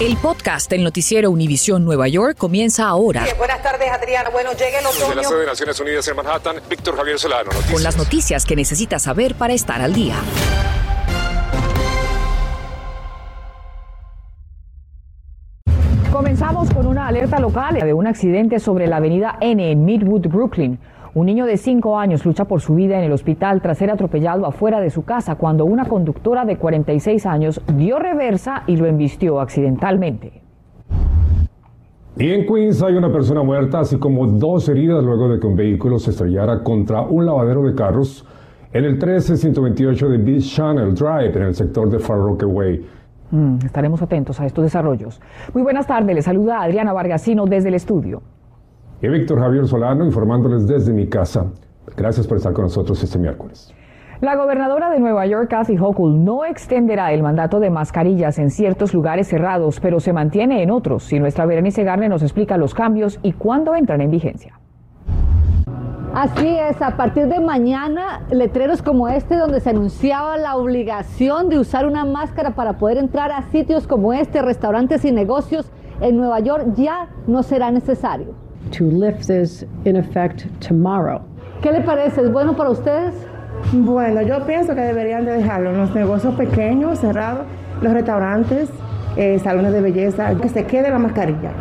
El podcast del noticiero Univisión Nueva York comienza ahora. buenas tardes, Adriana. Bueno, llega el otoño. Desde la sede de Naciones Unidas en Manhattan, Víctor Javier Solano. Noticias. Con las noticias que necesitas saber para estar al día. Comenzamos con una alerta local de un accidente sobre la avenida N en Midwood, Brooklyn. Un niño de 5 años lucha por su vida en el hospital tras ser atropellado afuera de su casa cuando una conductora de 46 años dio reversa y lo embistió accidentalmente. Y en Queens hay una persona muerta, así como dos heridas luego de que un vehículo se estrellara contra un lavadero de carros en el 13128 de Beach Channel Drive, en el sector de Far Rockaway. Mm, estaremos atentos a estos desarrollos. Muy buenas tardes, le saluda Adriana Vargasino desde el estudio y Víctor Javier Solano informándoles desde mi casa. Gracias por estar con nosotros este miércoles. La gobernadora de Nueva York, Kathy Hochul, no extenderá el mandato de mascarillas en ciertos lugares cerrados, pero se mantiene en otros. Y nuestra Berenice Garne nos explica los cambios y cuándo entran en vigencia. Así es, a partir de mañana, letreros como este donde se anunciaba la obligación de usar una máscara para poder entrar a sitios como este, restaurantes y negocios en Nueva York ya no será necesario to lift this in effect tomorrow. ¿Qué le parece? ¿Es bueno para ustedes? Bueno, yo pienso que deberían de dejarlo los negocios pequeños, cerrados, los restaurantes, eh, salones de belleza, que se quede la mascarilla.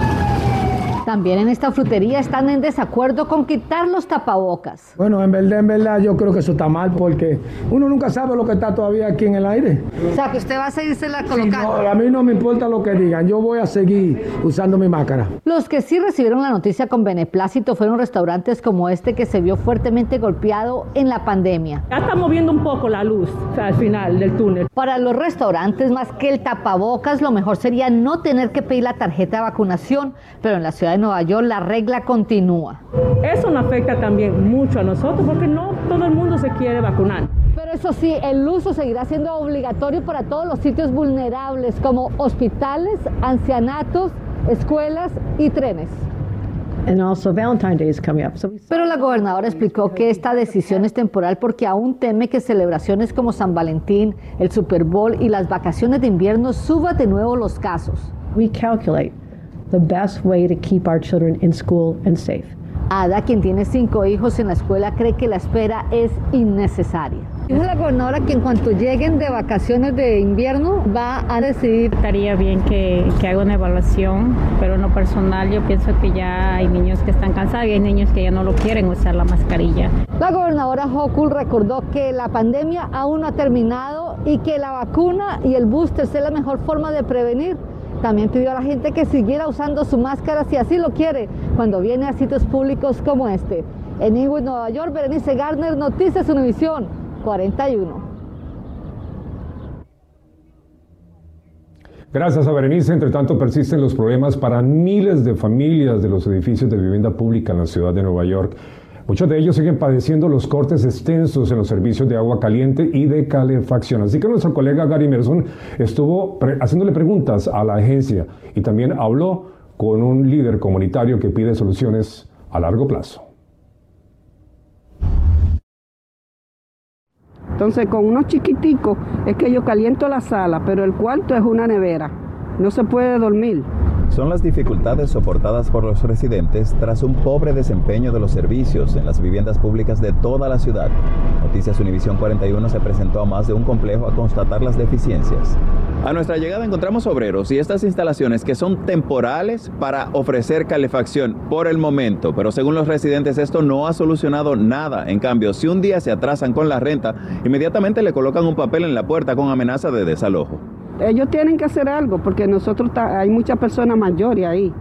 También en esta frutería están en desacuerdo con quitar los tapabocas. Bueno, en verdad, en verdad, yo creo que eso está mal porque uno nunca sabe lo que está todavía aquí en el aire. O sea, que usted va a seguirse la colocando. a mí no me importa lo que digan, yo voy a seguir usando mi máscara. Los que sí recibieron la noticia con beneplácito fueron restaurantes como este que se vio fuertemente golpeado en la pandemia. Ya está moviendo un poco la luz al final del túnel. Para los restaurantes, más que el tapabocas, lo mejor sería no tener que pedir la tarjeta de vacunación, pero en la ciudad de Nueva York la regla continúa. Eso nos afecta también mucho a nosotros porque no todo el mundo se quiere vacunar. Pero eso sí, el uso seguirá siendo obligatorio para todos los sitios vulnerables como hospitales, ancianatos, escuelas y trenes. Pero la gobernadora explicó que esta decisión es temporal porque aún teme que celebraciones como San Valentín, el Super Bowl y las vacaciones de invierno suban de nuevo los casos. We calculate the best way to keep our children in school and safe. Ada, quien tiene cinco hijos en la escuela, cree que la espera es innecesaria. Dijo la gobernadora que en cuanto lleguen de vacaciones de invierno va a decidir. Estaría bien que, que haga una evaluación, pero en lo personal yo pienso que ya hay niños que están cansados y hay niños que ya no lo quieren usar la mascarilla. La gobernadora Hochul recordó que la pandemia aún no ha terminado y que la vacuna y el booster es la mejor forma de prevenir. También pidió a la gente que siguiera usando su máscara si así lo quiere cuando viene a sitios públicos como este. En Inwood, Nueva York, Berenice Gardner, Noticias Univisión 41. Gracias a Berenice, entre tanto persisten los problemas para miles de familias de los edificios de vivienda pública en la ciudad de Nueva York. Muchos de ellos siguen padeciendo los cortes extensos en los servicios de agua caliente y de calefacción. Así que nuestro colega Gary Merson estuvo haciéndole preguntas a la agencia y también habló con un líder comunitario que pide soluciones a largo plazo. Entonces con unos chiquiticos es que yo caliento la sala, pero el cuarto es una nevera. No se puede dormir son las dificultades soportadas por los residentes tras un pobre desempeño de los servicios en las viviendas públicas de toda la ciudad. Noticias Univisión 41 se presentó a más de un complejo a constatar las deficiencias. A nuestra llegada encontramos obreros y estas instalaciones que son temporales para ofrecer calefacción por el momento, pero según los residentes esto no ha solucionado nada. En cambio, si un día se atrasan con la renta, inmediatamente le colocan un papel en la puerta con amenaza de desalojo ellos tienen que hacer algo porque nosotros hay muchas personas mayores ahí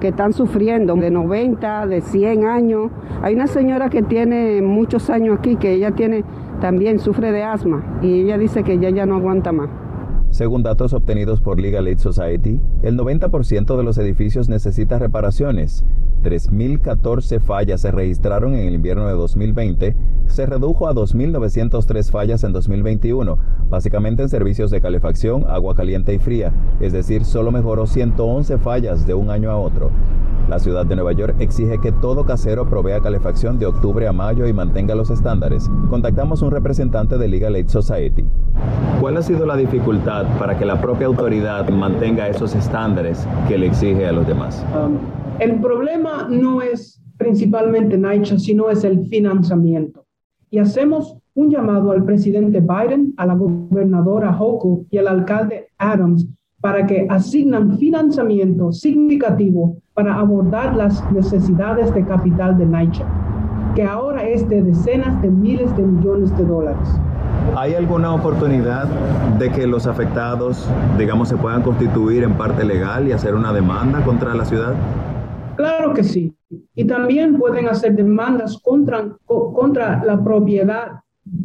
que están sufriendo de 90, de 100 años. Hay una señora que tiene muchos años aquí que ella tiene también sufre de asma y ella dice que ella ya no aguanta más. Según datos obtenidos por Legal Aid Society, el 90% de los edificios necesita reparaciones. 3.014 fallas se registraron en el invierno de 2020, se redujo a 2.903 fallas en 2021, básicamente en servicios de calefacción, agua caliente y fría, es decir, solo mejoró 111 fallas de un año a otro. La ciudad de Nueva York exige que todo casero provea calefacción de octubre a mayo y mantenga los estándares. Contactamos a un representante de Legal Aid Society. ¿Cuál ha sido la dificultad para que la propia autoridad mantenga esos estándares que le exige a los demás? Um, el problema no es principalmente NYCHA, sino es el financiamiento. Y hacemos un llamado al presidente Biden, a la gobernadora Hochul y al alcalde Adams para que asignan financiamiento significativo para abordar las necesidades de capital de NYCHA, que ahora es de decenas de miles de millones de dólares. ¿Hay alguna oportunidad de que los afectados, digamos, se puedan constituir en parte legal y hacer una demanda contra la ciudad? Claro que sí. Y también pueden hacer demandas contra, contra la propiedad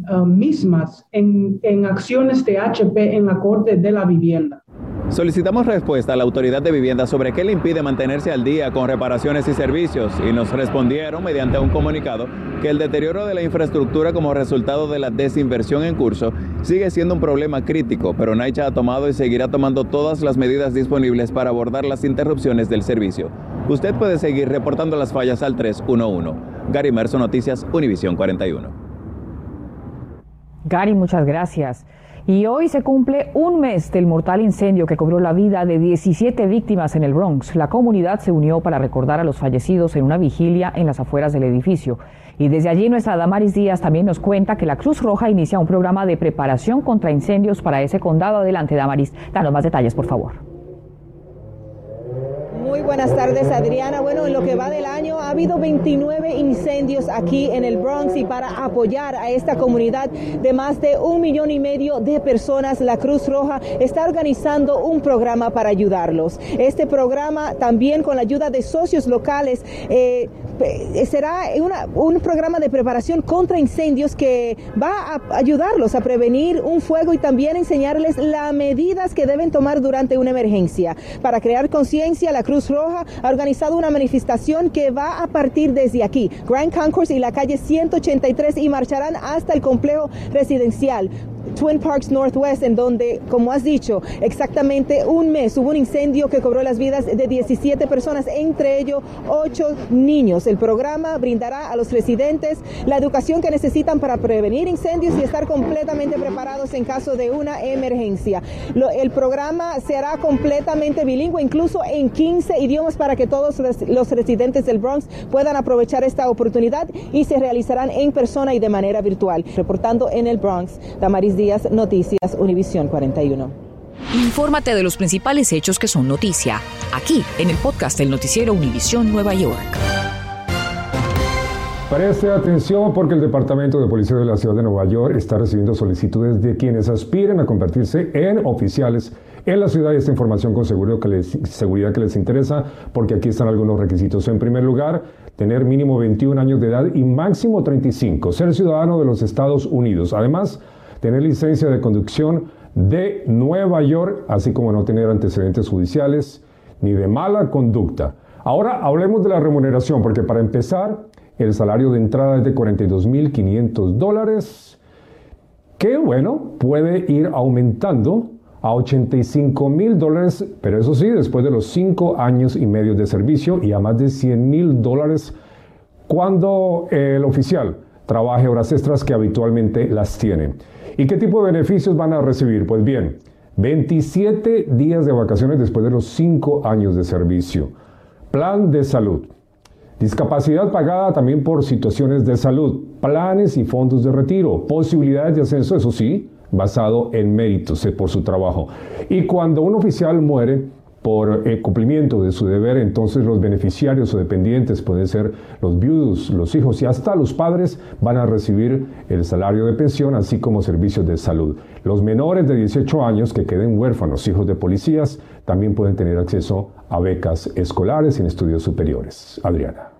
uh, mismas en, en acciones de HP en la Corte de la Vivienda. Solicitamos respuesta a la Autoridad de Vivienda sobre qué le impide mantenerse al día con reparaciones y servicios y nos respondieron mediante un comunicado que el deterioro de la infraestructura como resultado de la desinversión en curso sigue siendo un problema crítico, pero NYCHA ha tomado y seguirá tomando todas las medidas disponibles para abordar las interrupciones del servicio. Usted puede seguir reportando las fallas al 311. Gary Merso, Noticias, Univisión 41. Gary, muchas gracias. Y hoy se cumple un mes del mortal incendio que cobró la vida de 17 víctimas en el Bronx. La comunidad se unió para recordar a los fallecidos en una vigilia en las afueras del edificio. Y desde allí nuestra Damaris Díaz también nos cuenta que la Cruz Roja inicia un programa de preparación contra incendios para ese condado. Adelante, Damaris. Danos más detalles, por favor. Buenas tardes, Adriana. Bueno, en lo que va del año ha habido 29 incendios aquí en el Bronx y para apoyar a esta comunidad de más de un millón y medio de personas, la Cruz Roja está organizando un programa para ayudarlos. Este programa también con la ayuda de socios locales eh, será un programa de preparación contra incendios que va a ayudarlos a prevenir un fuego y también enseñarles las medidas que deben tomar durante una emergencia. Para crear conciencia, la Cruz Cruz Roja ha organizado una manifestación que va a partir desde aquí, Grand Concourse y la calle 183 y marcharán hasta el complejo residencial. Twin Parks Northwest, en donde, como has dicho, exactamente un mes hubo un incendio que cobró las vidas de 17 personas, entre ellos 8 niños. El programa brindará a los residentes la educación que necesitan para prevenir incendios y estar completamente preparados en caso de una emergencia. el programa será completamente bilingüe, incluso en 15 idiomas para que todos los residentes del Bronx puedan aprovechar esta oportunidad y se realizarán en persona y de manera virtual. Reportando en el Bronx, Damaris Díaz, Noticias Univisión 41. Infórmate de los principales hechos que son noticia, aquí en el podcast del noticiero Univisión Nueva York. Preste atención porque el Departamento de Policía de la Ciudad de Nueva York está recibiendo solicitudes de quienes aspiren a convertirse en oficiales en la ciudad y esta información con seguridad que les, seguridad que les interesa porque aquí están algunos requisitos. En primer lugar, tener mínimo 21 años de edad y máximo 35, ser ciudadano de los Estados Unidos. Además, tener licencia de conducción de Nueva York, así como no tener antecedentes judiciales ni de mala conducta. Ahora hablemos de la remuneración, porque para empezar, el salario de entrada es de 42.500 dólares, que bueno, puede ir aumentando a 85 mil dólares, pero eso sí, después de los cinco años y medio de servicio y a más de 100 mil dólares cuando el oficial trabaje horas extras que habitualmente las tiene. ¿Y qué tipo de beneficios van a recibir? Pues bien, 27 días de vacaciones después de los 5 años de servicio. Plan de salud. Discapacidad pagada también por situaciones de salud. Planes y fondos de retiro. Posibilidades de ascenso, eso sí, basado en méritos eh, por su trabajo. Y cuando un oficial muere, por el cumplimiento de su deber, entonces los beneficiarios o dependientes pueden ser los viudos, los hijos y hasta los padres van a recibir el salario de pensión, así como servicios de salud. Los menores de 18 años que queden huérfanos, hijos de policías, también pueden tener acceso a becas escolares en estudios superiores. Adriana.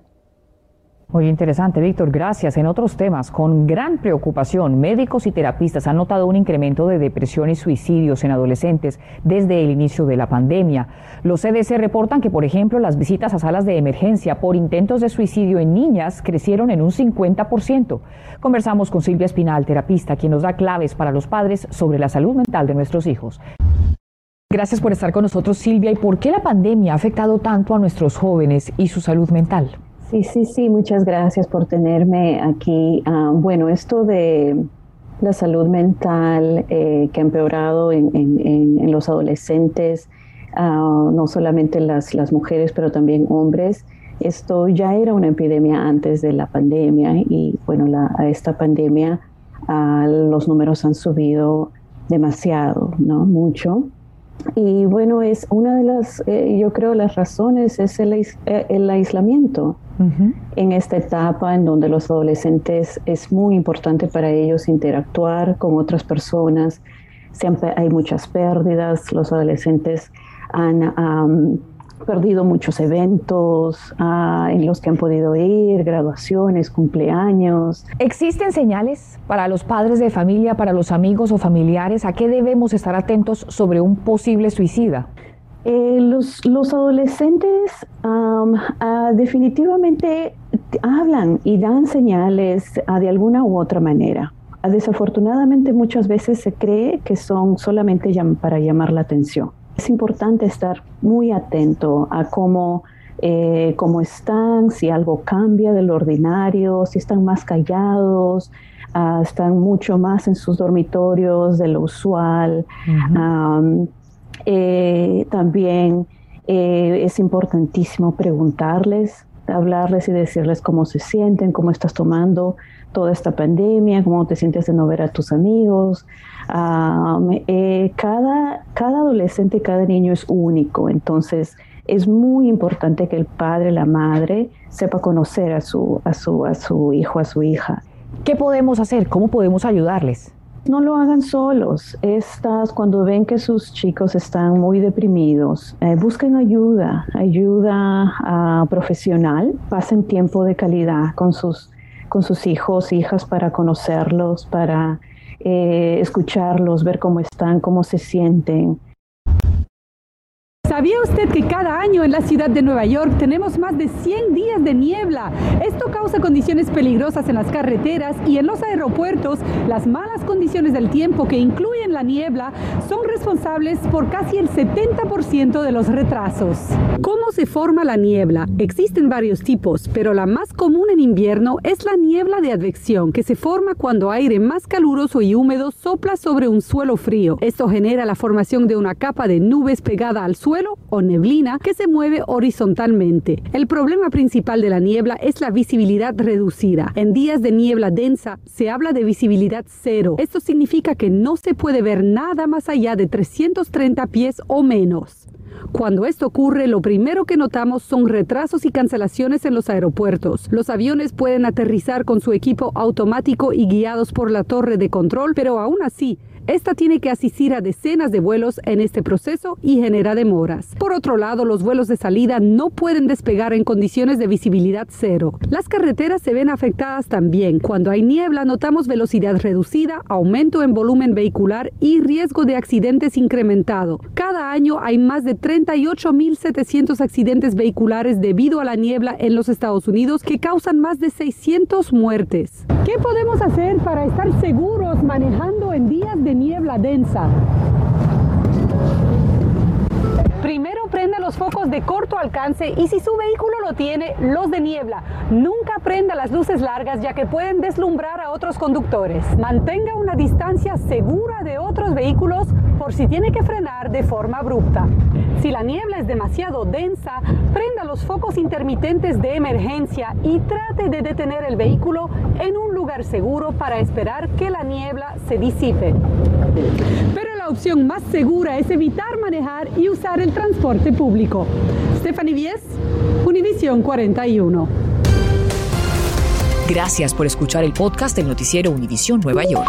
Muy interesante, Víctor. Gracias. En otros temas, con gran preocupación, médicos y terapistas han notado un incremento de depresión y suicidios en adolescentes desde el inicio de la pandemia. Los CDC reportan que, por ejemplo, las visitas a salas de emergencia por intentos de suicidio en niñas crecieron en un 50%. Conversamos con Silvia Espinal, terapista, quien nos da claves para los padres sobre la salud mental de nuestros hijos. Gracias por estar con nosotros, Silvia. ¿Y por qué la pandemia ha afectado tanto a nuestros jóvenes y su salud mental? Sí, sí, sí, muchas gracias por tenerme aquí. Ah, bueno, esto de la salud mental eh, que ha empeorado en, los adolescentes, ah, no solamente las, las mujeres, pero también hombres. Esto ya era una epidemia antes de la pandemia y bueno, a esta pandemia ah, los números han subido demasiado, ¿no? Mucho. Y bueno, es una de las, eh, yo creo, las razones es el, eh, el aislamiento. En esta etapa en donde los adolescentes es muy importante para ellos interactuar con otras personas, siempre hay muchas pérdidas, los adolescentes han perdido muchos eventos ah, en los que han podido ir, graduaciones, cumpleaños. ¿Existen señales para los padres de familia, para los amigos o familiares? ¿A qué debemos estar atentos sobre un posible suicida? Eh, los, los, adolescentes ah, definitivamente hablan y dan señales ah, de alguna u otra manera. desafortunadamente muchas veces se cree que son solamente para llamar la atención. Es importante estar muy atento a cómo, eh, cómo están, si algo cambia del ordinario, si están más callados, ah, están mucho más en sus dormitorios de lo usual. Eh, también eh, es importantísimo preguntarles, hablarles y decirles cómo se sienten, cómo estás tomando toda esta pandemia, cómo te sientes de no ver a tus amigos, eh, cada, cada adolescente, cada niño es único, entonces es muy importante que el padre, la madre, sepa conocer a su, a su, a su hijo, a su hija. ¿Qué podemos hacer? ¿Cómo podemos ayudarles? No lo hagan solos. Estas, cuando ven que sus chicos están muy deprimidos, eh, busquen ayuda, ayuda uh, profesional, pasen tiempo de calidad con sus, con sus hijos, hijas para conocerlos, para eh, escucharlos, ver cómo están, cómo se sienten. ¿Sabía usted que cada año en la ciudad de Nueva York tenemos más de 100 días de niebla? Esto causa condiciones peligrosas en las carreteras y en los aeropuertos. Las malas condiciones del tiempo que incluyen la niebla son responsables por casi el 70% de los retrasos. ¿Cómo se forma la niebla? Existen varios tipos, pero la más común en invierno es la niebla de advección, que se forma cuando aire más caluroso y húmedo sopla sobre un suelo frío. Esto genera la formación de una capa de nubes pegada al suelo o neblina que se mueve horizontalmente. El problema principal de la niebla es la visibilidad reducida. En días de niebla densa se habla de visibilidad cero. Esto significa que no se puede ver nada más allá de 330 pies o menos. Cuando esto ocurre, lo primero que notamos son retrasos y cancelaciones en los aeropuertos. Los aviones pueden aterrizar con su equipo automático y guiados por la torre de control, pero aún así, esta tiene que asistir a decenas de vuelos en este proceso y genera demoras. Por otro lado, los vuelos de salida no pueden despegar en condiciones de visibilidad cero. Las carreteras se ven afectadas también. Cuando hay niebla notamos velocidad reducida, aumento en volumen vehicular y riesgo de accidentes incrementado. Cada año hay más de 38.700 accidentes vehiculares debido a la niebla en los Estados Unidos que causan más de 600 muertes. ¿Qué podemos hacer para estar seguros manejando en días niebla densa. Primero prenda los focos de corto alcance y si su vehículo lo tiene, los de niebla. Nunca prenda las luces largas ya que pueden deslumbrar a otros conductores. Mantenga una distancia segura de otros vehículos por si tiene que frenar de forma abrupta. Si la niebla es demasiado densa, prenda los focos intermitentes de emergencia y trate de detener el vehículo en un lugar seguro para esperar que la niebla se disipe. Pero la opción más segura es evitar manejar y usar el transporte público. Stephanie Vies, Univisión 41. Gracias por escuchar el podcast del noticiero Univisión Nueva York.